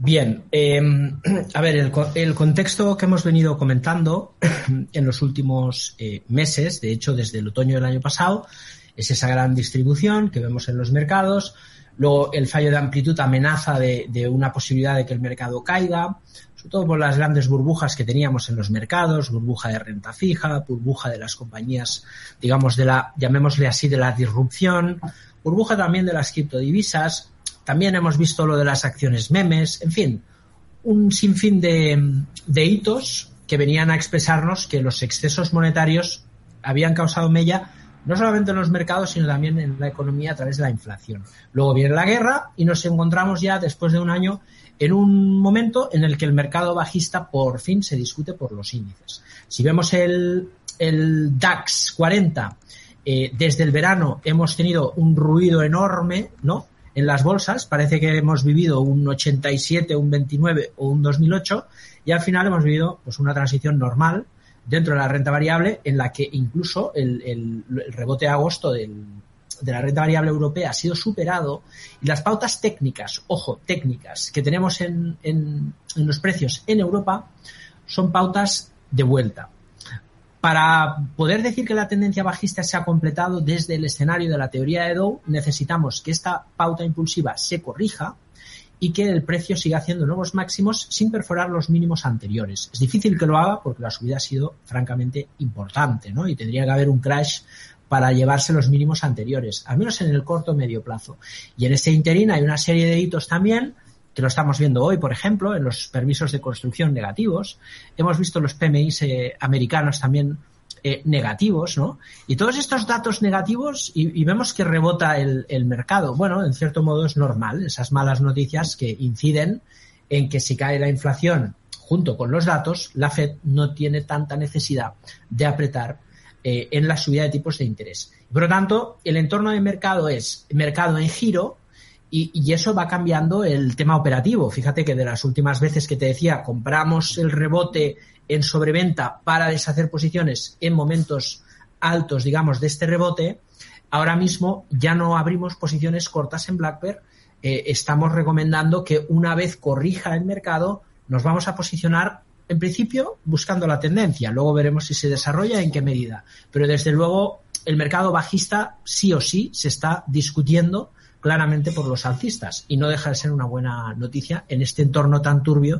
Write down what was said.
Bien, em, a ver, el, contexto que hemos venido comentando en los últimos eh, meses, de hecho desde el otoño del año pasado, es esa gran distribución que vemos en los mercados. Luego el fallo de amplitud amenaza de, de una posibilidad de que el mercado caiga, sobre todo por las grandes burbujas que teníamos en los mercados, burbuja de renta fija, burbuja de las compañías, digamos, de la, llamémosle así, de la disrupción, burbuja también de las criptodivisas, también hemos visto lo de las acciones memes, en fin, un sinfín de, hitos que venían a expresarnos que los excesos monetarios habían causado mella no solamente en los mercados, sino también en la economía a través de la inflación. Luego viene la guerra y nos encontramos ya después de un año en un momento en el que el mercado bajista por fin se discute por los índices. Si vemos el, el DAX 40, eh, desde el verano hemos tenido un ruido enorme, ¿no? En las bolsas. Parece que hemos vivido un 87, un 29 o un 2008 y al final hemos vivido pues una transición normal dentro de la renta variable en la que incluso el, el, rebote de agosto del, de la renta variable europea ha sido superado y las pautas técnicas, ojo, técnicas que tenemos en, en, en los precios en Europa son pautas de vuelta. Para poder decir que la tendencia bajista se ha completado desde el escenario de la teoría de Dow, necesitamos que esta pauta impulsiva se corrija y que el precio siga haciendo nuevos máximos sin perforar los mínimos anteriores. Es difícil que lo haga porque la subida ha sido francamente importante, ¿no? Y tendría que haber un crash para llevarse los mínimos anteriores, al menos en el corto o medio plazo. Y en este interín hay una serie de hitos también que lo estamos viendo hoy, por ejemplo, en los permisos de construcción negativos. Hemos visto los PMIs eh, americanos también eh, negativos, ¿no? Y todos estos datos negativos y, vemos que rebota el, el, mercado. Bueno, en cierto modo es normal, esas malas noticias que inciden en que si cae la inflación junto con los datos, la Fed no tiene tanta necesidad de apretar eh, en la subida de tipos de interés. Por lo tanto, el entorno de mercado es mercado en giro, y, y, eso va cambiando el tema operativo. Fíjate que de las últimas veces que te decía, compramos el rebote en sobreventa para deshacer posiciones en momentos altos, digamos, de este rebote, ahora mismo ya no abrimos posiciones cortas en Black Bear. Eh, estamos recomendando que una vez corrija el mercado, nos vamos a posicionar en principio buscando la tendencia. Luego veremos si se desarrolla en qué medida. Pero desde luego el mercado bajista sí o sí se está discutiendo claramente por los alcistas y no deja de ser una buena noticia en este entorno tan turbio